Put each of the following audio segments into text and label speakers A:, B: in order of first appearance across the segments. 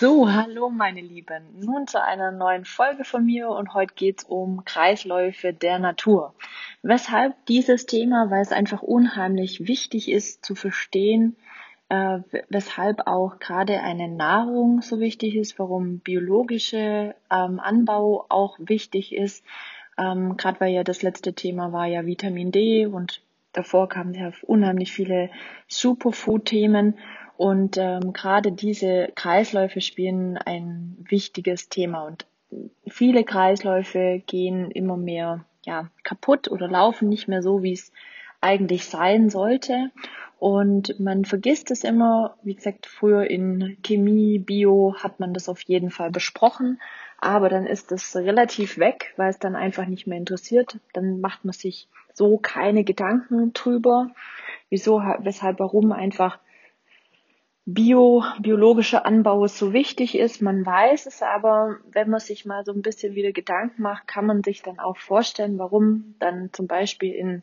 A: So, hallo meine Lieben. Nun zu einer neuen Folge von mir und heute geht's um Kreisläufe der Natur. Weshalb dieses Thema? Weil es einfach unheimlich wichtig ist zu verstehen, äh, weshalb auch gerade eine Nahrung so wichtig ist, warum biologische ähm, Anbau auch wichtig ist. Ähm, gerade weil ja das letzte Thema war ja Vitamin D und davor kamen ja unheimlich viele Superfood-Themen. Und ähm, gerade diese Kreisläufe spielen ein wichtiges Thema und viele Kreisläufe gehen immer mehr ja, kaputt oder laufen nicht mehr so, wie es eigentlich sein sollte. Und man vergisst es immer, wie gesagt, früher in Chemie, Bio hat man das auf jeden Fall besprochen, aber dann ist es relativ weg, weil es dann einfach nicht mehr interessiert. Dann macht man sich so keine Gedanken drüber, wieso, weshalb, warum einfach Bio, biologischer Anbau so wichtig ist. Man weiß es aber, wenn man sich mal so ein bisschen wieder Gedanken macht, kann man sich dann auch vorstellen, warum dann zum Beispiel in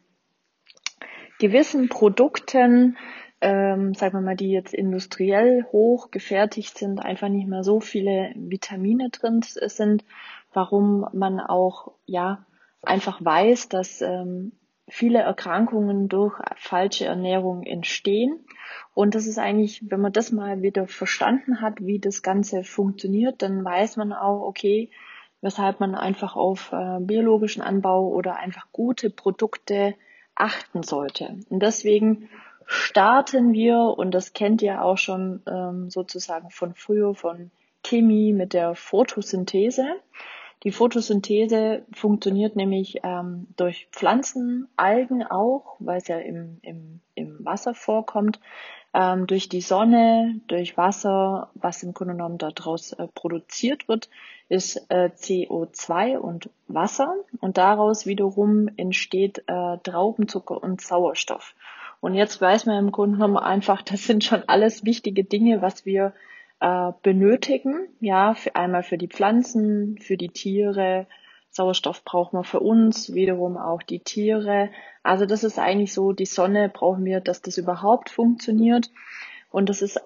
A: gewissen Produkten, ähm, sagen wir mal, die jetzt industriell hoch gefertigt sind, einfach nicht mehr so viele Vitamine drin sind, warum man auch, ja, einfach weiß, dass ähm, viele Erkrankungen durch falsche Ernährung entstehen. Und das ist eigentlich, wenn man das mal wieder verstanden hat, wie das Ganze funktioniert, dann weiß man auch, okay, weshalb man einfach auf äh, biologischen Anbau oder einfach gute Produkte achten sollte. Und deswegen starten wir, und das kennt ihr auch schon ähm, sozusagen von früher, von Chemie mit der Photosynthese. Die Photosynthese funktioniert nämlich ähm, durch Pflanzen, Algen auch, weil es ja im, im, im Wasser vorkommt, ähm, durch die Sonne, durch Wasser, was im Grunde genommen daraus äh, produziert wird, ist äh, CO2 und Wasser und daraus wiederum entsteht äh, Traubenzucker und Sauerstoff. Und jetzt weiß man im Grunde genommen einfach, das sind schon alles wichtige Dinge, was wir äh, benötigen. Ja, für, einmal für die Pflanzen, für die Tiere. Sauerstoff brauchen wir für uns, wiederum auch die Tiere. Also das ist eigentlich so, die Sonne brauchen wir, dass das überhaupt funktioniert. Und das ist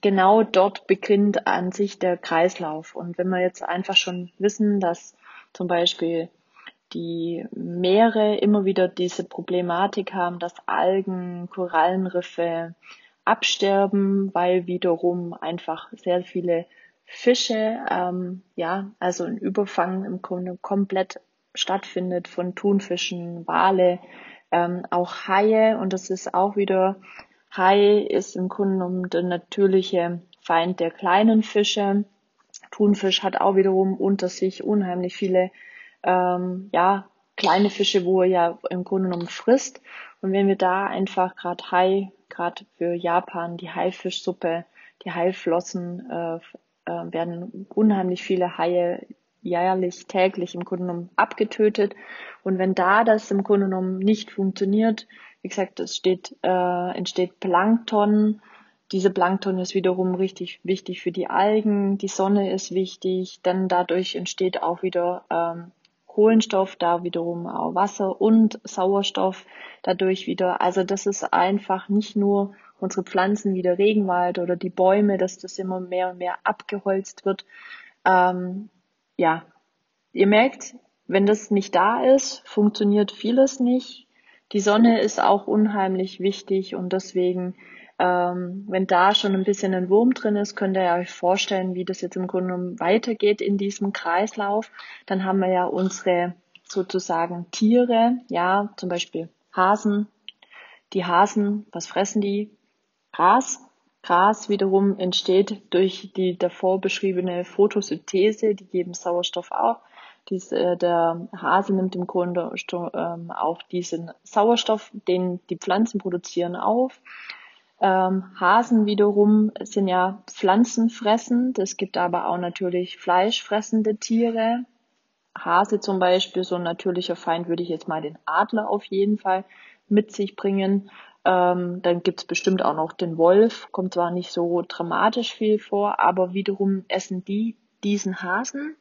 A: genau dort beginnt an sich der Kreislauf. Und wenn wir jetzt einfach schon wissen, dass zum Beispiel die Meere immer wieder diese Problematik haben, dass Algen, Korallenriffe, absterben, weil wiederum einfach sehr viele Fische, ähm, ja, also ein Überfang im Grunde komplett stattfindet von Thunfischen, Wale, ähm, auch Haie und das ist auch wieder, Hai ist im Grunde genommen der natürliche Feind der kleinen Fische. Thunfisch hat auch wiederum unter sich unheimlich viele, ähm, ja, kleine Fische, wo er ja im Grunde genommen frisst. Und wenn wir da einfach gerade Hai gerade für Japan die Haifischsuppe, die Haiflossen äh, äh, werden unheimlich viele Haie jährlich, täglich im Grunde genommen abgetötet. Und wenn da das im Grunde genommen nicht funktioniert, wie gesagt, es steht, äh, entsteht Plankton. Diese Plankton ist wiederum richtig wichtig für die Algen. Die Sonne ist wichtig. Dann dadurch entsteht auch wieder ähm, Kohlenstoff, da wiederum auch Wasser und Sauerstoff dadurch wieder. Also das ist einfach nicht nur unsere Pflanzen wie der Regenwald oder die Bäume, dass das immer mehr und mehr abgeholzt wird. Ähm, ja, ihr merkt, wenn das nicht da ist, funktioniert vieles nicht. Die Sonne ist auch unheimlich wichtig und deswegen ähm, wenn da schon ein bisschen ein Wurm drin ist, könnt ihr euch vorstellen, wie das jetzt im Grunde genommen weitergeht in diesem Kreislauf. Dann haben wir ja unsere sozusagen Tiere, ja, zum Beispiel Hasen. Die Hasen, was fressen die? Gras. Gras wiederum entsteht durch die davor beschriebene Photosynthese, die geben Sauerstoff auch. Dies, äh, der Hase nimmt im Grunde ähm, auch diesen Sauerstoff, den die Pflanzen produzieren, auf. Ähm, Hasen wiederum sind ja pflanzenfressend. Es gibt aber auch natürlich fleischfressende Tiere. Hase zum Beispiel, so ein natürlicher Feind würde ich jetzt mal den Adler auf jeden Fall mit sich bringen. Ähm, dann gibt's bestimmt auch noch den Wolf, kommt zwar nicht so dramatisch viel vor, aber wiederum essen die diesen Hasen.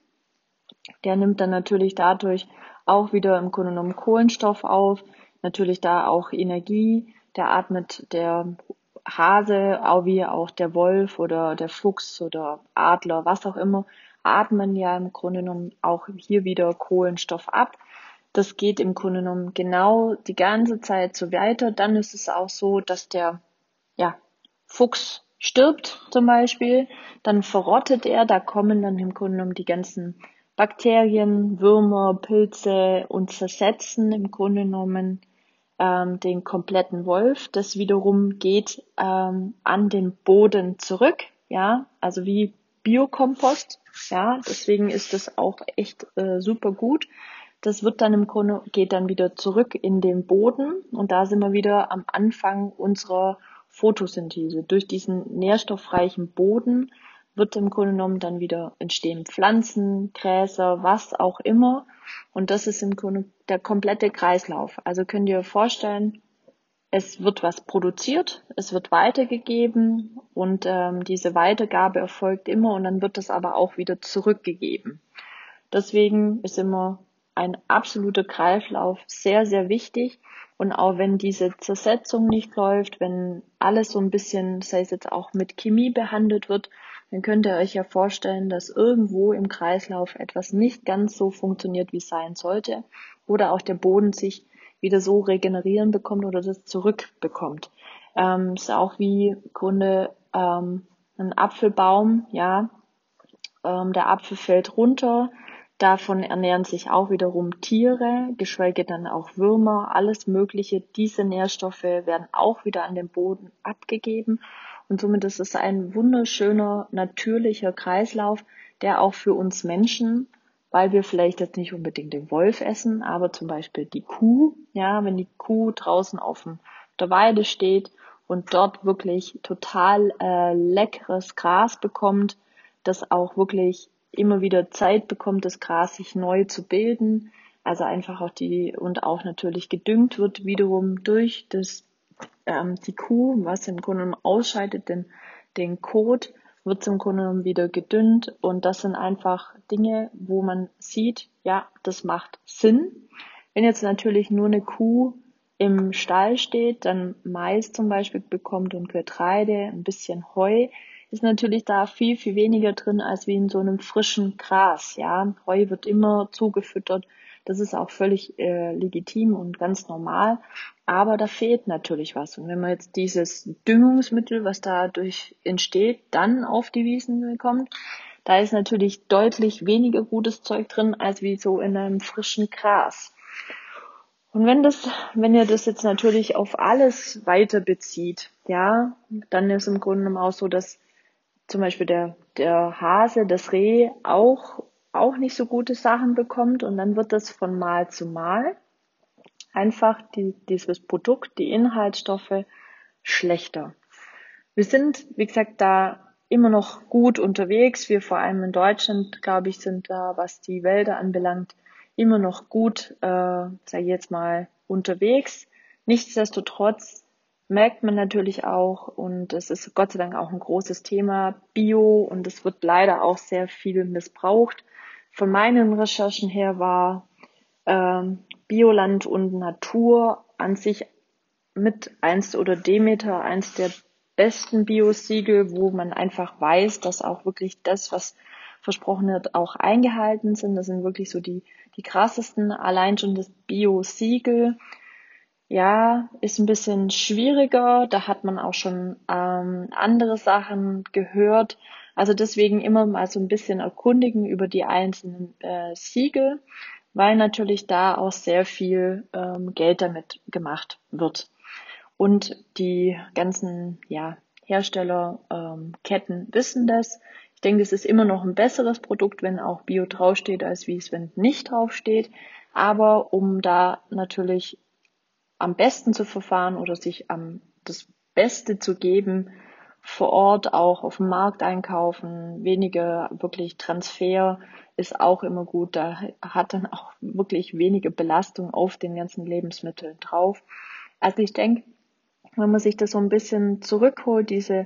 A: Der nimmt dann natürlich dadurch auch wieder im Grunde genommen Kohlenstoff auf, natürlich da auch Energie. Der atmet, der Hase, auch wie auch der Wolf oder der Fuchs oder Adler, was auch immer, atmen ja im Grunde genommen auch hier wieder Kohlenstoff ab. Das geht im Grunde genommen genau die ganze Zeit so weiter. Dann ist es auch so, dass der ja, Fuchs stirbt zum Beispiel, dann verrottet er, da kommen dann im Grunde genommen die ganzen Bakterien, Würmer, Pilze und zersetzen im Grunde genommen ähm, den kompletten Wolf. Das wiederum geht ähm, an den Boden zurück, ja, also wie Biokompost, ja, deswegen ist das auch echt äh, super gut. Das wird dann im Grunde, geht dann wieder zurück in den Boden und da sind wir wieder am Anfang unserer Photosynthese. Durch diesen nährstoffreichen Boden wird im Grunde genommen dann wieder entstehen Pflanzen, Gräser, was auch immer. Und das ist im Grunde der komplette Kreislauf. Also könnt ihr euch vorstellen, es wird was produziert, es wird weitergegeben und ähm, diese Weitergabe erfolgt immer und dann wird das aber auch wieder zurückgegeben. Deswegen ist immer ein absoluter Kreislauf sehr, sehr wichtig. Und auch wenn diese Zersetzung nicht läuft, wenn alles so ein bisschen, sei es jetzt auch mit Chemie behandelt wird, dann könnt ihr euch ja vorstellen, dass irgendwo im Kreislauf etwas nicht ganz so funktioniert, wie es sein sollte. Oder auch der Boden sich wieder so regenerieren bekommt oder das zurückbekommt. Ähm, ist auch wie Grunde ähm, ein Apfelbaum, ja. Ähm, der Apfel fällt runter, Davon ernähren sich auch wiederum Tiere, geschweige dann auch Würmer, alles Mögliche. Diese Nährstoffe werden auch wieder an den Boden abgegeben. Und somit ist es ein wunderschöner, natürlicher Kreislauf, der auch für uns Menschen, weil wir vielleicht jetzt nicht unbedingt den Wolf essen, aber zum Beispiel die Kuh, ja, wenn die Kuh draußen auf der Weide steht und dort wirklich total äh, leckeres Gras bekommt, das auch wirklich immer wieder Zeit bekommt, das Gras sich neu zu bilden. Also einfach auch die und auch natürlich gedüngt wird wiederum durch das ähm, die Kuh, was im Grunde genommen ausscheidet, den, den Kot wird im Grunde genommen wieder gedünnt und das sind einfach Dinge, wo man sieht, ja, das macht Sinn. Wenn jetzt natürlich nur eine Kuh im Stall steht, dann Mais zum Beispiel bekommt und Getreide, ein bisschen Heu, ist natürlich da viel, viel weniger drin als wie in so einem frischen Gras. Ja, Heu wird immer zugefüttert. Das ist auch völlig äh, legitim und ganz normal. Aber da fehlt natürlich was. Und wenn man jetzt dieses Düngungsmittel, was dadurch entsteht, dann auf die Wiesen bekommt, da ist natürlich deutlich weniger gutes Zeug drin, als wie so in einem frischen Gras. Und wenn das, wenn ihr das jetzt natürlich auf alles weiter bezieht, ja, dann ist im Grunde auch so, dass zum Beispiel der, der Hase, das Reh auch, auch nicht so gute Sachen bekommt und dann wird das von Mal zu Mal einfach die, dieses Produkt, die Inhaltsstoffe schlechter. Wir sind, wie gesagt, da immer noch gut unterwegs. Wir vor allem in Deutschland, glaube ich, sind da, was die Wälder anbelangt, immer noch gut, äh, sage ich jetzt mal, unterwegs. Nichtsdestotrotz merkt man natürlich auch und es ist Gott sei Dank auch ein großes Thema Bio und es wird leider auch sehr viel missbraucht. Von meinen Recherchen her war ähm, Bioland und Natur an sich mit eins oder Demeter eins der besten Biosiegel, wo man einfach weiß, dass auch wirklich das, was versprochen wird, auch eingehalten sind. Das sind wirklich so die, die krassesten. Allein schon das Bio-Siegel ja, ist ein bisschen schwieriger. Da hat man auch schon ähm, andere Sachen gehört. Also deswegen immer mal so ein bisschen erkundigen über die einzelnen äh, Siegel, weil natürlich da auch sehr viel ähm, Geld damit gemacht wird. Und die ganzen ja, Herstellerketten ähm, wissen das. Ich denke, es ist immer noch ein besseres Produkt, wenn auch Bio draufsteht, als wie es, wenn nicht draufsteht. Aber um da natürlich am besten zu verfahren oder sich am das Beste zu geben, vor Ort auch auf dem Markt einkaufen, weniger wirklich Transfer ist auch immer gut. Da hat dann auch wirklich wenige Belastung auf den ganzen Lebensmitteln drauf. Also ich denke, wenn man sich das so ein bisschen zurückholt, diese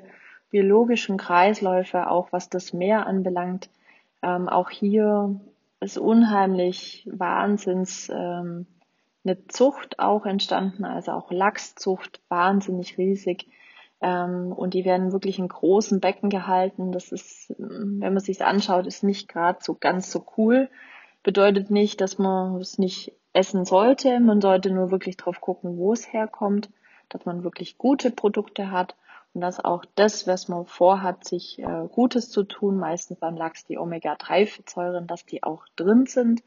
A: biologischen Kreisläufe, auch was das Meer anbelangt, ähm, auch hier ist unheimlich Wahnsinns ähm, eine Zucht auch entstanden, also auch Lachszucht, wahnsinnig riesig. Ähm, und die werden wirklich in großen Becken gehalten. Das ist, wenn man sich anschaut, ist nicht gerade so ganz so cool. Bedeutet nicht, dass man es nicht essen sollte. Man sollte nur wirklich drauf gucken, wo es herkommt, dass man wirklich gute Produkte hat und dass auch das, was man vorhat, sich äh, Gutes zu tun, meistens beim Lachs die Omega-3-Fettsäuren, dass die auch drin sind,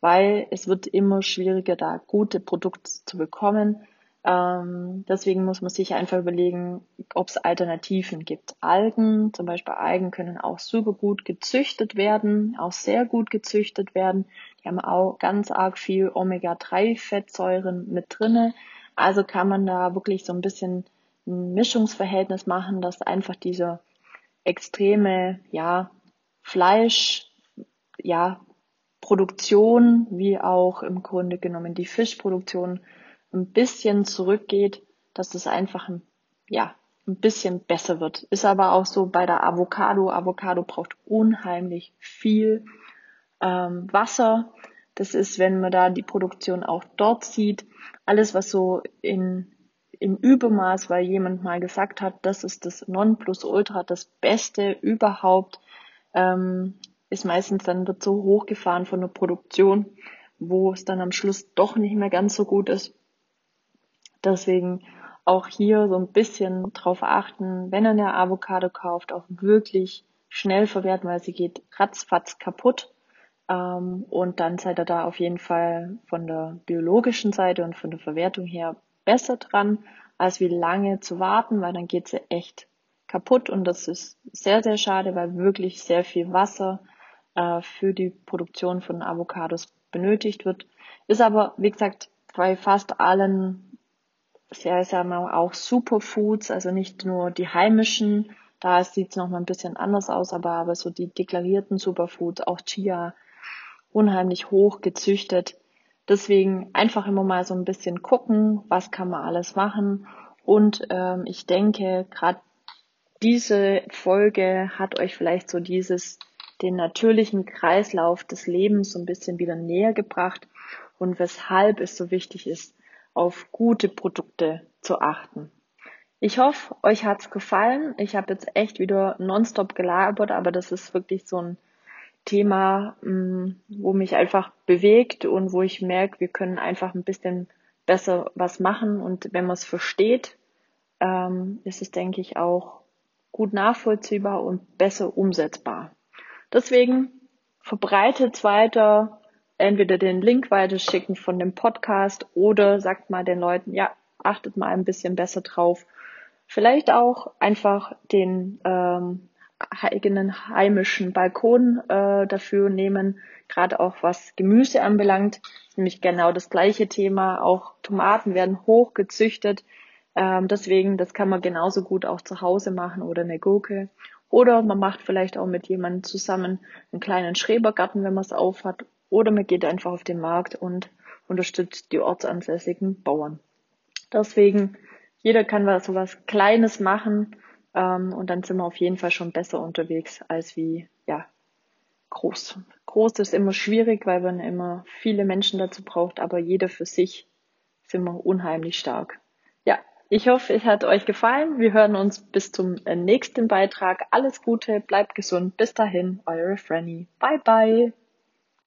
A: weil es wird immer schwieriger, da gute Produkte zu bekommen. Ähm, deswegen muss man sich einfach überlegen, ob es Alternativen gibt. Algen, zum Beispiel Algen können auch super gut gezüchtet werden, auch sehr gut gezüchtet werden. Die haben auch ganz arg viel Omega-3-Fettsäuren mit drinne. Also kann man da wirklich so ein bisschen ein Mischungsverhältnis machen, dass einfach diese extreme, ja, Fleisch, ja, Produktion, wie auch im Grunde genommen die Fischproduktion ein bisschen zurückgeht, dass es einfach ein, ja, ein bisschen besser wird. Ist aber auch so bei der Avocado. Avocado braucht unheimlich viel ähm, Wasser. Das ist, wenn man da die Produktion auch dort sieht, alles, was so in im Übermaß, weil jemand mal gesagt hat, das ist das Nonplusultra, das Beste überhaupt, ähm, ist meistens dann wird so hochgefahren von der Produktion, wo es dann am Schluss doch nicht mehr ganz so gut ist. Deswegen auch hier so ein bisschen drauf achten, wenn ihr eine Avocado kauft, auch wirklich schnell verwerten, weil sie geht ratzfatz kaputt. Ähm, und dann seid ihr da auf jeden Fall von der biologischen Seite und von der Verwertung her besser dran, als wie lange zu warten, weil dann geht sie echt kaputt und das ist sehr, sehr schade, weil wirklich sehr viel Wasser äh, für die Produktion von Avocados benötigt wird. Ist aber, wie gesagt, bei fast allen wir auch Superfoods, also nicht nur die heimischen, da sieht es nochmal ein bisschen anders aus, aber, aber so die deklarierten Superfoods, auch Chia, unheimlich hoch gezüchtet, Deswegen einfach immer mal so ein bisschen gucken, was kann man alles machen. Und ähm, ich denke, gerade diese Folge hat euch vielleicht so dieses, den natürlichen Kreislauf des Lebens so ein bisschen wieder näher gebracht und weshalb es so wichtig ist, auf gute Produkte zu achten. Ich hoffe, euch hat's gefallen. Ich habe jetzt echt wieder nonstop gelabert, aber das ist wirklich so ein Thema, mm, wo mich einfach bewegt und wo ich merke, wir können einfach ein bisschen besser was machen und wenn man es versteht, ähm, ist es, denke ich, auch gut nachvollziehbar und besser umsetzbar. Deswegen verbreitet es weiter, entweder den Link weiterschicken von dem Podcast oder sagt mal den Leuten, ja, achtet mal ein bisschen besser drauf. Vielleicht auch einfach den ähm, eigenen heimischen Balkon äh, dafür nehmen, gerade auch was Gemüse anbelangt. Nämlich genau das gleiche Thema. Auch Tomaten werden hoch gezüchtet. Ähm, deswegen, das kann man genauso gut auch zu Hause machen oder eine Gurke. Oder man macht vielleicht auch mit jemandem zusammen einen kleinen Schrebergarten, wenn man es auf hat. Oder man geht einfach auf den Markt und unterstützt die ortsansässigen Bauern. Deswegen, jeder kann was, so was Kleines machen ähm, und dann sind wir auf jeden Fall schon besser unterwegs als wie, ja, groß. Groß ist immer schwierig, weil man immer viele Menschen dazu braucht, aber jeder für sich sind wir unheimlich stark. Ja, ich hoffe, es hat euch gefallen. Wir hören uns bis zum äh, nächsten Beitrag. Alles Gute, bleibt gesund. Bis dahin, eure Franny. Bye bye.